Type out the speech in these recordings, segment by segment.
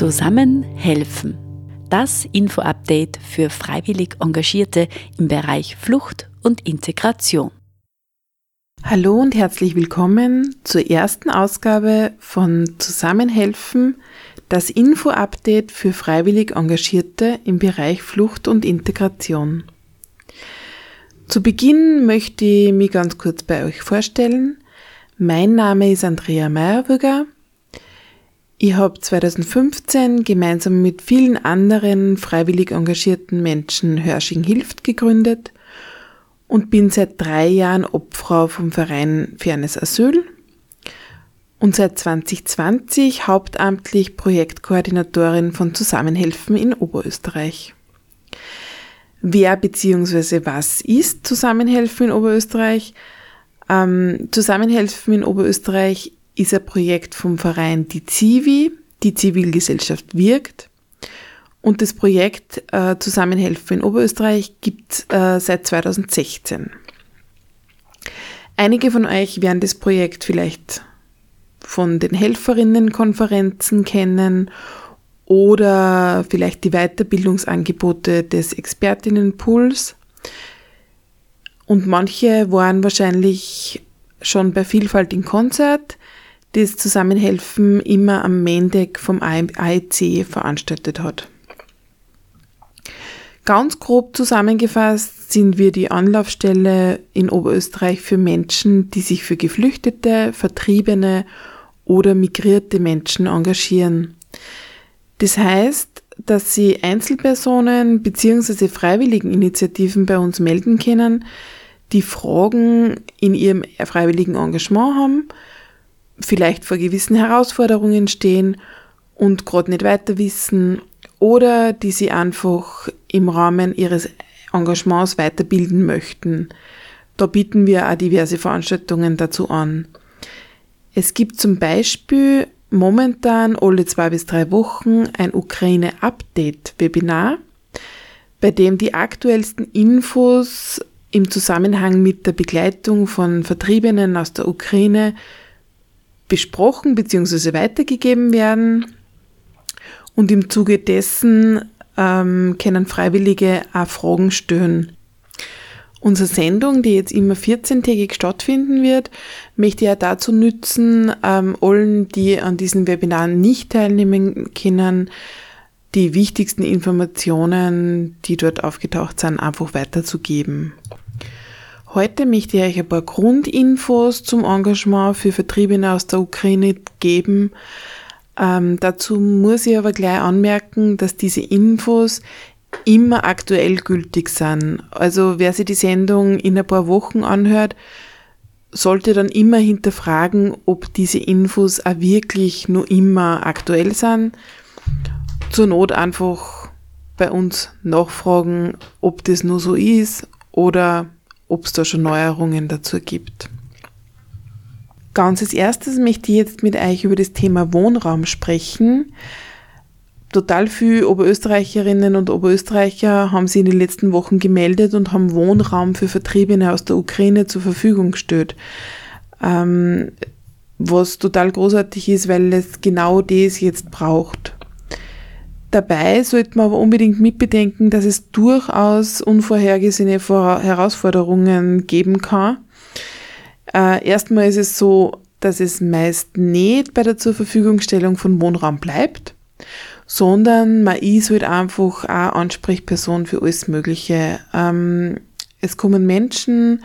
Zusammen helfen. Das Info-Update für freiwillig Engagierte im Bereich Flucht und Integration. Hallo und herzlich willkommen zur ersten Ausgabe von Zusammenhelfen, das Info-Update für freiwillig Engagierte im Bereich Flucht und Integration. Zu Beginn möchte ich mich ganz kurz bei euch vorstellen. Mein Name ist Andrea Meyerwürger. Ich habe 2015 gemeinsam mit vielen anderen freiwillig engagierten Menschen Hörsching hilft gegründet und bin seit drei Jahren Obfrau vom Verein Fairness Asyl und seit 2020 hauptamtlich Projektkoordinatorin von Zusammenhelfen in Oberösterreich. Wer bzw. was ist Zusammenhelfen in Oberösterreich? Ähm, Zusammenhelfen in Oberösterreich ist ein Projekt vom Verein Die Zivi, die Zivilgesellschaft wirkt. Und das Projekt äh, Zusammenhelfen in Oberösterreich gibt äh, seit 2016. Einige von euch werden das Projekt vielleicht von den Helferinnenkonferenzen kennen oder vielleicht die Weiterbildungsangebote des Expertinnenpools. Und manche waren wahrscheinlich schon bei Vielfalt in Konzert das Zusammenhelfen immer am Mendeck vom AIC veranstaltet hat. Ganz grob zusammengefasst sind wir die Anlaufstelle in Oberösterreich für Menschen, die sich für Geflüchtete, Vertriebene oder migrierte Menschen engagieren. Das heißt, dass sie Einzelpersonen bzw. freiwilligen Initiativen bei uns melden können, die Fragen in ihrem freiwilligen Engagement haben, vielleicht vor gewissen Herausforderungen stehen und gerade nicht weiter wissen oder die sie einfach im Rahmen ihres Engagements weiterbilden möchten. Da bieten wir auch diverse Veranstaltungen dazu an. Es gibt zum Beispiel momentan alle zwei bis drei Wochen ein Ukraine-Update-Webinar, bei dem die aktuellsten Infos im Zusammenhang mit der Begleitung von Vertriebenen aus der Ukraine besprochen bzw. weitergegeben werden. Und im Zuge dessen ähm, können Freiwillige auch Fragen stellen. Unsere Sendung, die jetzt immer 14-tägig stattfinden wird, möchte ja dazu nützen, ähm, allen, die an diesen Webinaren nicht teilnehmen können, die wichtigsten Informationen, die dort aufgetaucht sind, einfach weiterzugeben. Heute möchte ich euch ein paar Grundinfos zum Engagement für Vertriebene aus der Ukraine geben. Ähm, dazu muss ich aber gleich anmerken, dass diese Infos immer aktuell gültig sind. Also wer sich die Sendung in ein paar Wochen anhört, sollte dann immer hinterfragen, ob diese Infos auch wirklich nur immer aktuell sind. Zur Not einfach bei uns nachfragen, ob das nur so ist oder ob es da schon Neuerungen dazu gibt. Ganz als erstes möchte ich jetzt mit euch über das Thema Wohnraum sprechen. Total viele Oberösterreicherinnen und Oberösterreicher haben sich in den letzten Wochen gemeldet und haben Wohnraum für Vertriebene aus der Ukraine zur Verfügung gestellt. Ähm, was total großartig ist, weil es genau das jetzt braucht. Dabei sollte man aber unbedingt mitbedenken, dass es durchaus unvorhergesehene Herausforderungen geben kann. Äh, erstmal ist es so, dass es meist nicht bei der Zurverfügungstellung von Wohnraum bleibt, sondern man ist halt einfach auch Ansprechperson für alles Mögliche. Ähm, es kommen Menschen,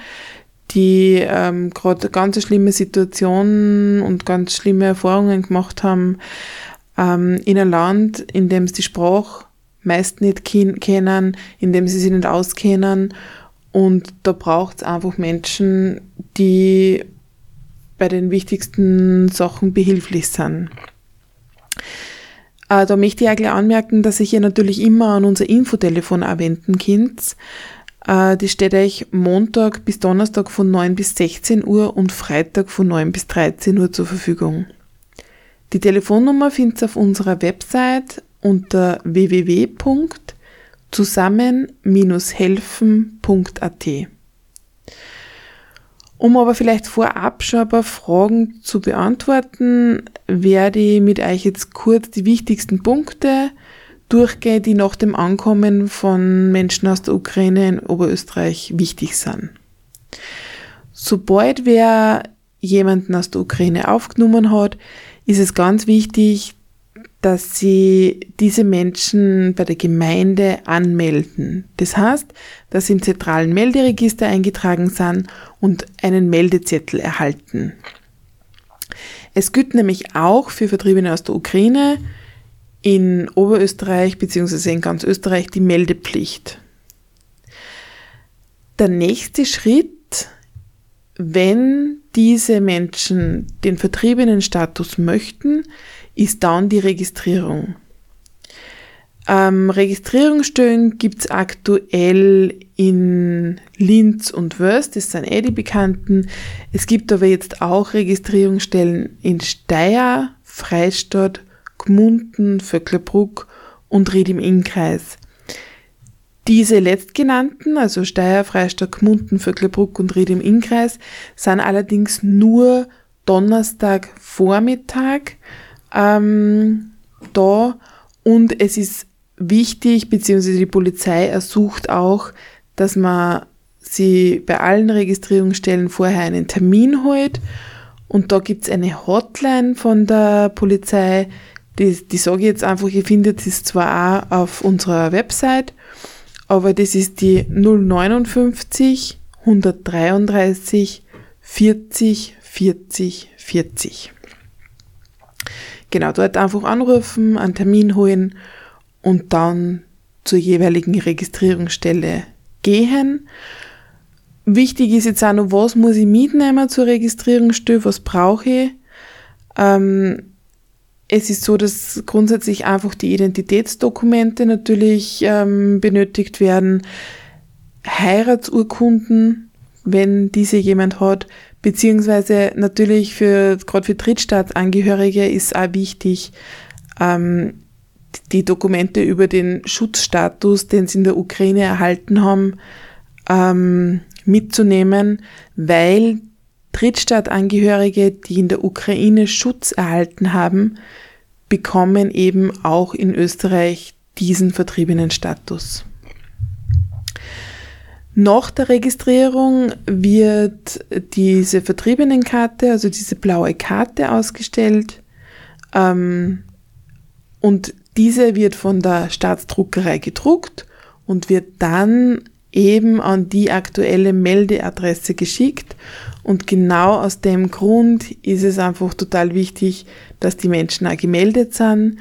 die ähm, gerade ganz schlimme Situationen und ganz schlimme Erfahrungen gemacht haben, ähm, in ein Land, in dem sie die Sprache meist nicht kennen, in dem sie sich nicht auskennen. Und da braucht es einfach Menschen, die bei den wichtigsten Sachen behilflich sind. Äh, da möchte ich auch gleich anmerken, dass ich hier natürlich immer an unser Infotelefon wenden könnt. Äh, die steht euch Montag bis Donnerstag von 9 bis 16 Uhr und Freitag von 9 bis 13 Uhr zur Verfügung. Die Telefonnummer findet ihr auf unserer Website unter www.zusammen-helfen.at. Um aber vielleicht vorab schon ein paar Fragen zu beantworten, werde ich mit euch jetzt kurz die wichtigsten Punkte durchgehen, die nach dem Ankommen von Menschen aus der Ukraine in Oberösterreich wichtig sind. Sobald wer jemanden aus der Ukraine aufgenommen hat, ist es ganz wichtig, dass sie diese Menschen bei der Gemeinde anmelden. Das heißt, dass sie im zentralen Melderegister eingetragen sind und einen Meldezettel erhalten. Es gilt nämlich auch für Vertriebene aus der Ukraine in Oberösterreich bzw. in ganz Österreich die Meldepflicht. Der nächste Schritt, wenn diese Menschen den vertriebenen Status möchten, ist dann die Registrierung. Ähm, Registrierungsstellen gibt's aktuell in Linz und Wörth, das sind eh die bekannten. Es gibt aber jetzt auch Registrierungsstellen in Steyr, Freistadt, Gmunden, Vöcklerbruck und Ried im Innkreis. Diese letztgenannten, also Steyr, Freistadt, Gmunden, Vöcklerbruck und Ried im Innkreis, sind allerdings nur Donnerstag Vormittag ähm, da. Und es ist wichtig, beziehungsweise die Polizei ersucht auch, dass man sie bei allen Registrierungsstellen vorher einen Termin holt. Und da gibt's eine Hotline von der Polizei, die, die sage ich jetzt einfach, ihr findet es zwar auch auf unserer Website, aber das ist die 059 133 40 40 40. Genau, dort einfach anrufen, einen Termin holen und dann zur jeweiligen Registrierungsstelle gehen. Wichtig ist jetzt auch noch, was muss ich mitnehmen zur Registrierungsstelle, was brauche ich. Ähm, es ist so, dass grundsätzlich einfach die Identitätsdokumente natürlich ähm, benötigt werden, Heiratsurkunden, wenn diese jemand hat, beziehungsweise natürlich für gerade für Drittstaatsangehörige ist auch wichtig, ähm, die Dokumente über den Schutzstatus, den sie in der Ukraine erhalten haben, ähm, mitzunehmen, weil Drittstaatangehörige, die in der Ukraine Schutz erhalten haben, bekommen eben auch in Österreich diesen vertriebenen Status. Nach der Registrierung wird diese Vertriebenenkarte, also diese blaue Karte ausgestellt ähm, und diese wird von der Staatsdruckerei gedruckt und wird dann eben an die aktuelle Meldeadresse geschickt. Und genau aus dem Grund ist es einfach total wichtig, dass die Menschen auch gemeldet sind,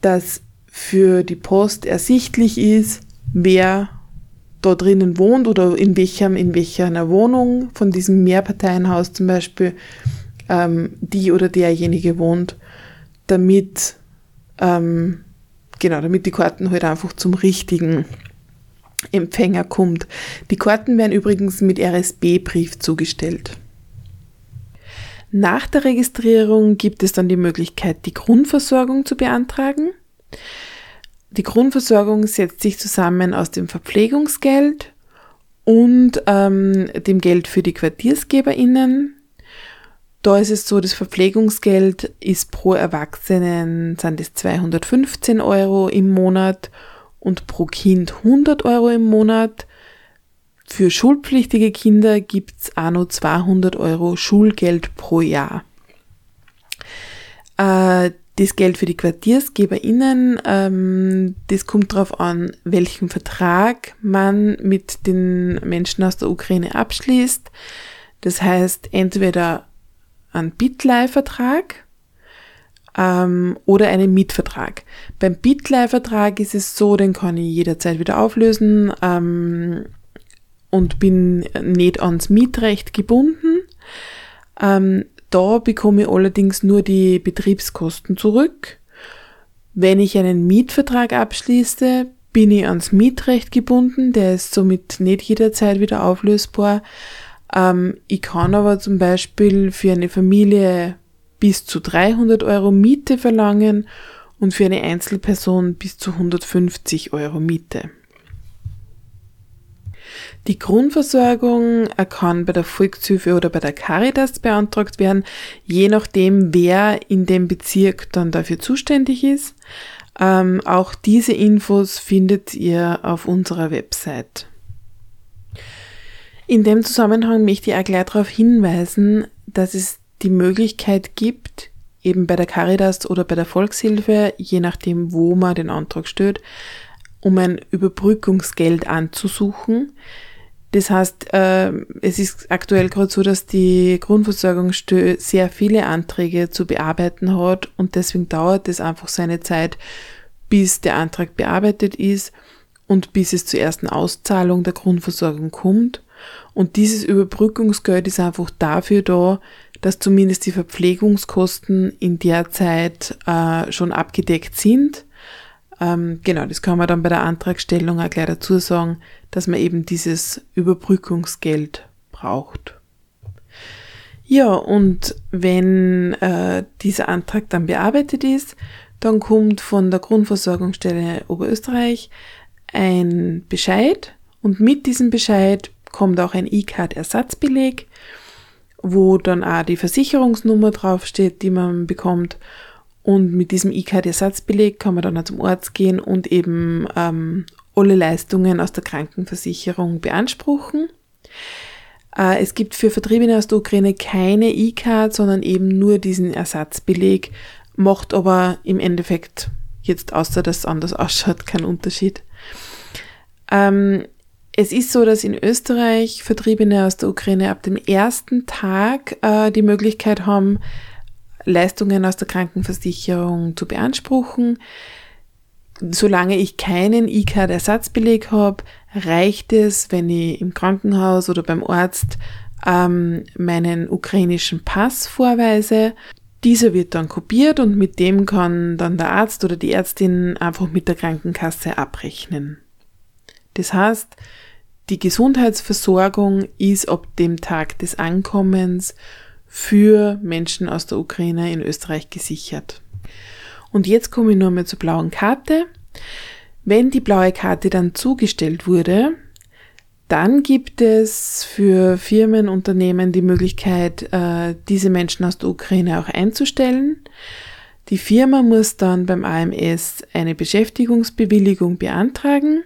dass für die Post ersichtlich ist, wer da drinnen wohnt oder in welchem, in welcher Wohnung von diesem Mehrparteienhaus zum Beispiel ähm, die oder derjenige wohnt, damit ähm, genau, damit die Karten halt einfach zum richtigen Empfänger kommt. Die Karten werden übrigens mit RSB-Brief zugestellt. Nach der Registrierung gibt es dann die Möglichkeit, die Grundversorgung zu beantragen. Die Grundversorgung setzt sich zusammen aus dem Verpflegungsgeld und ähm, dem Geld für die QuartiersgeberInnen. Da ist es so, das Verpflegungsgeld ist pro Erwachsenen sind es 215 Euro im Monat und pro Kind 100 Euro im Monat. Für schulpflichtige Kinder gibt's auch noch 200 Euro Schulgeld pro Jahr. Äh, das Geld für die QuartiersgeberInnen, ähm, das kommt darauf an, welchen Vertrag man mit den Menschen aus der Ukraine abschließt. Das heißt, entweder ein Bitleihvertrag, ähm, oder einen Mietvertrag. Beim Bitleihvertrag ist es so, den kann ich jederzeit wieder auflösen ähm, und bin nicht ans Mietrecht gebunden. Ähm, da bekomme ich allerdings nur die Betriebskosten zurück. Wenn ich einen Mietvertrag abschließe, bin ich ans Mietrecht gebunden, der ist somit nicht jederzeit wieder auflösbar. Ähm, ich kann aber zum Beispiel für eine Familie bis zu 300 Euro Miete verlangen und für eine Einzelperson bis zu 150 Euro Miete. Die Grundversorgung kann bei der Volkshilfe oder bei der Caritas beantragt werden, je nachdem, wer in dem Bezirk dann dafür zuständig ist. Ähm, auch diese Infos findet ihr auf unserer Website. In dem Zusammenhang möchte ich auch gleich darauf hinweisen, dass es die Möglichkeit gibt, eben bei der Caritas oder bei der Volkshilfe, je nachdem, wo man den Antrag stellt, um ein Überbrückungsgeld anzusuchen. Das heißt, äh, es ist aktuell gerade so, dass die Grundversorgungsstelle sehr viele Anträge zu bearbeiten hat und deswegen dauert es einfach seine Zeit, bis der Antrag bearbeitet ist und bis es zur ersten Auszahlung der Grundversorgung kommt. Und dieses Überbrückungsgeld ist einfach dafür da, dass zumindest die Verpflegungskosten in der Zeit äh, schon abgedeckt sind. Ähm, genau, das kann man dann bei der Antragstellung auch gleich dazu sagen, dass man eben dieses Überbrückungsgeld braucht. Ja, und wenn äh, dieser Antrag dann bearbeitet ist, dann kommt von der Grundversorgungsstelle Oberösterreich ein Bescheid und mit diesem Bescheid kommt auch ein E-Card-Ersatzbeleg, wo dann auch die Versicherungsnummer draufsteht, die man bekommt. Und mit diesem E-Card-Ersatzbeleg kann man dann auch zum Arzt gehen und eben ähm, alle Leistungen aus der Krankenversicherung beanspruchen. Äh, es gibt für Vertriebene aus der Ukraine keine E-Card, sondern eben nur diesen Ersatzbeleg, macht aber im Endeffekt jetzt, außer dass es anders ausschaut, keinen Unterschied. Ähm, es ist so, dass in Österreich Vertriebene aus der Ukraine ab dem ersten Tag äh, die Möglichkeit haben, Leistungen aus der Krankenversicherung zu beanspruchen. Solange ich keinen E-Card-Ersatzbeleg habe, reicht es, wenn ich im Krankenhaus oder beim Arzt ähm, meinen ukrainischen Pass vorweise. Dieser wird dann kopiert und mit dem kann dann der Arzt oder die Ärztin einfach mit der Krankenkasse abrechnen. Das heißt, die Gesundheitsversorgung ist ab dem Tag des Ankommens für Menschen aus der Ukraine in Österreich gesichert. Und jetzt komme ich nur mal zur blauen Karte. Wenn die blaue Karte dann zugestellt wurde, dann gibt es für Firmen, Unternehmen die Möglichkeit, äh, diese Menschen aus der Ukraine auch einzustellen. Die Firma muss dann beim AMS eine Beschäftigungsbewilligung beantragen.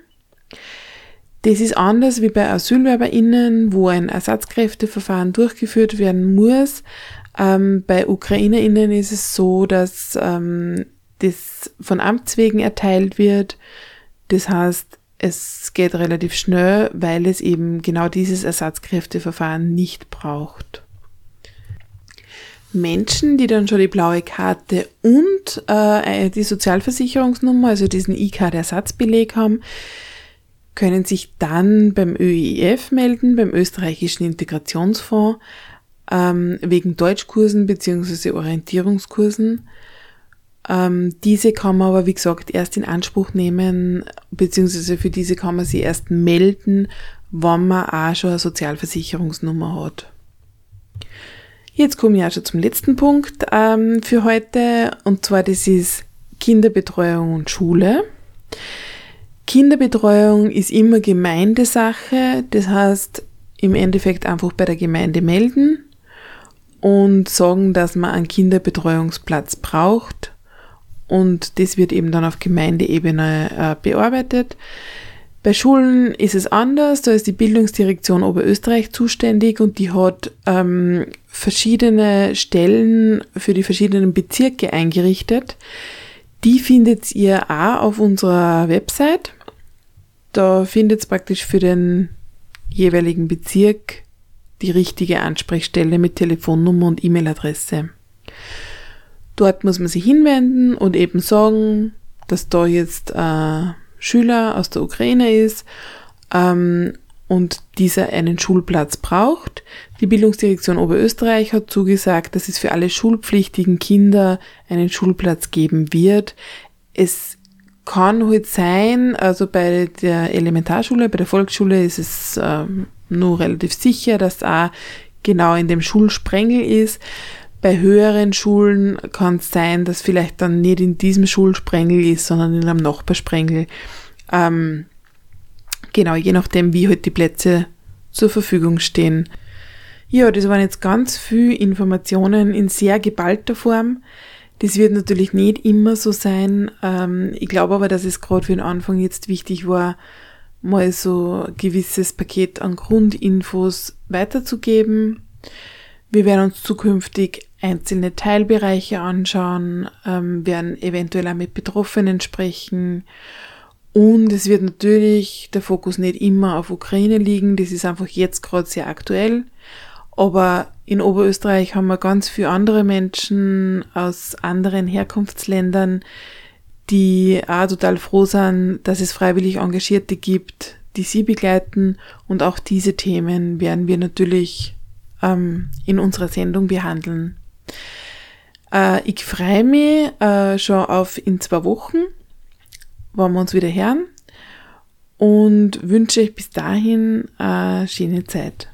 Das ist anders wie bei AsylwerberInnen, wo ein Ersatzkräfteverfahren durchgeführt werden muss. Ähm, bei UkrainerInnen ist es so, dass ähm, das von Amts wegen erteilt wird. Das heißt, es geht relativ schnell, weil es eben genau dieses Ersatzkräfteverfahren nicht braucht. Menschen, die dann schon die blaue Karte und äh, die Sozialversicherungsnummer, also diesen E-Card-Ersatzbeleg haben, können sich dann beim ÖIF melden, beim österreichischen Integrationsfonds, ähm, wegen Deutschkursen bzw. Orientierungskursen. Ähm, diese kann man aber, wie gesagt, erst in Anspruch nehmen, beziehungsweise für diese kann man sie erst melden, wenn man auch schon eine Sozialversicherungsnummer hat. Jetzt komme ich auch schon zum letzten Punkt ähm, für heute, und zwar das ist Kinderbetreuung und Schule. Kinderbetreuung ist immer Gemeindesache, das heißt im Endeffekt einfach bei der Gemeinde melden und sagen, dass man einen Kinderbetreuungsplatz braucht und das wird eben dann auf Gemeindeebene äh, bearbeitet. Bei Schulen ist es anders, da ist die Bildungsdirektion Oberösterreich zuständig und die hat ähm, verschiedene Stellen für die verschiedenen Bezirke eingerichtet. Die findet ihr auch auf unserer Website. Da findet es praktisch für den jeweiligen Bezirk die richtige Ansprechstelle mit Telefonnummer und E-Mail-Adresse. Dort muss man sich hinwenden und eben sagen, dass da jetzt ein Schüler aus der Ukraine ist ähm, und dieser einen Schulplatz braucht. Die Bildungsdirektion Oberösterreich hat zugesagt, dass es für alle schulpflichtigen Kinder einen Schulplatz geben wird. Es kann halt sein, also bei der Elementarschule, bei der Volksschule ist es ähm, nur relativ sicher, dass auch genau in dem Schulsprengel ist. Bei höheren Schulen kann es sein, dass vielleicht dann nicht in diesem Schulsprengel ist, sondern in einem Nachbarsprengel. Ähm, Genau, je nachdem, wie halt die Plätze zur Verfügung stehen. Ja, das waren jetzt ganz viele Informationen in sehr geballter Form. Das wird natürlich nicht immer so sein. Ähm, ich glaube aber, dass es gerade für den Anfang jetzt wichtig war, mal so ein gewisses Paket an Grundinfos weiterzugeben. Wir werden uns zukünftig einzelne Teilbereiche anschauen, ähm, werden eventuell auch mit Betroffenen sprechen. Und es wird natürlich der Fokus nicht immer auf Ukraine liegen, das ist einfach jetzt gerade sehr aktuell. Aber in Oberösterreich haben wir ganz viele andere Menschen aus anderen Herkunftsländern, die auch total froh sind, dass es freiwillig Engagierte gibt, die sie begleiten. Und auch diese Themen werden wir natürlich ähm, in unserer Sendung behandeln. Äh, ich freue mich äh, schon auf in zwei Wochen, wenn wir uns wieder hören und wünsche euch bis dahin eine schöne Zeit.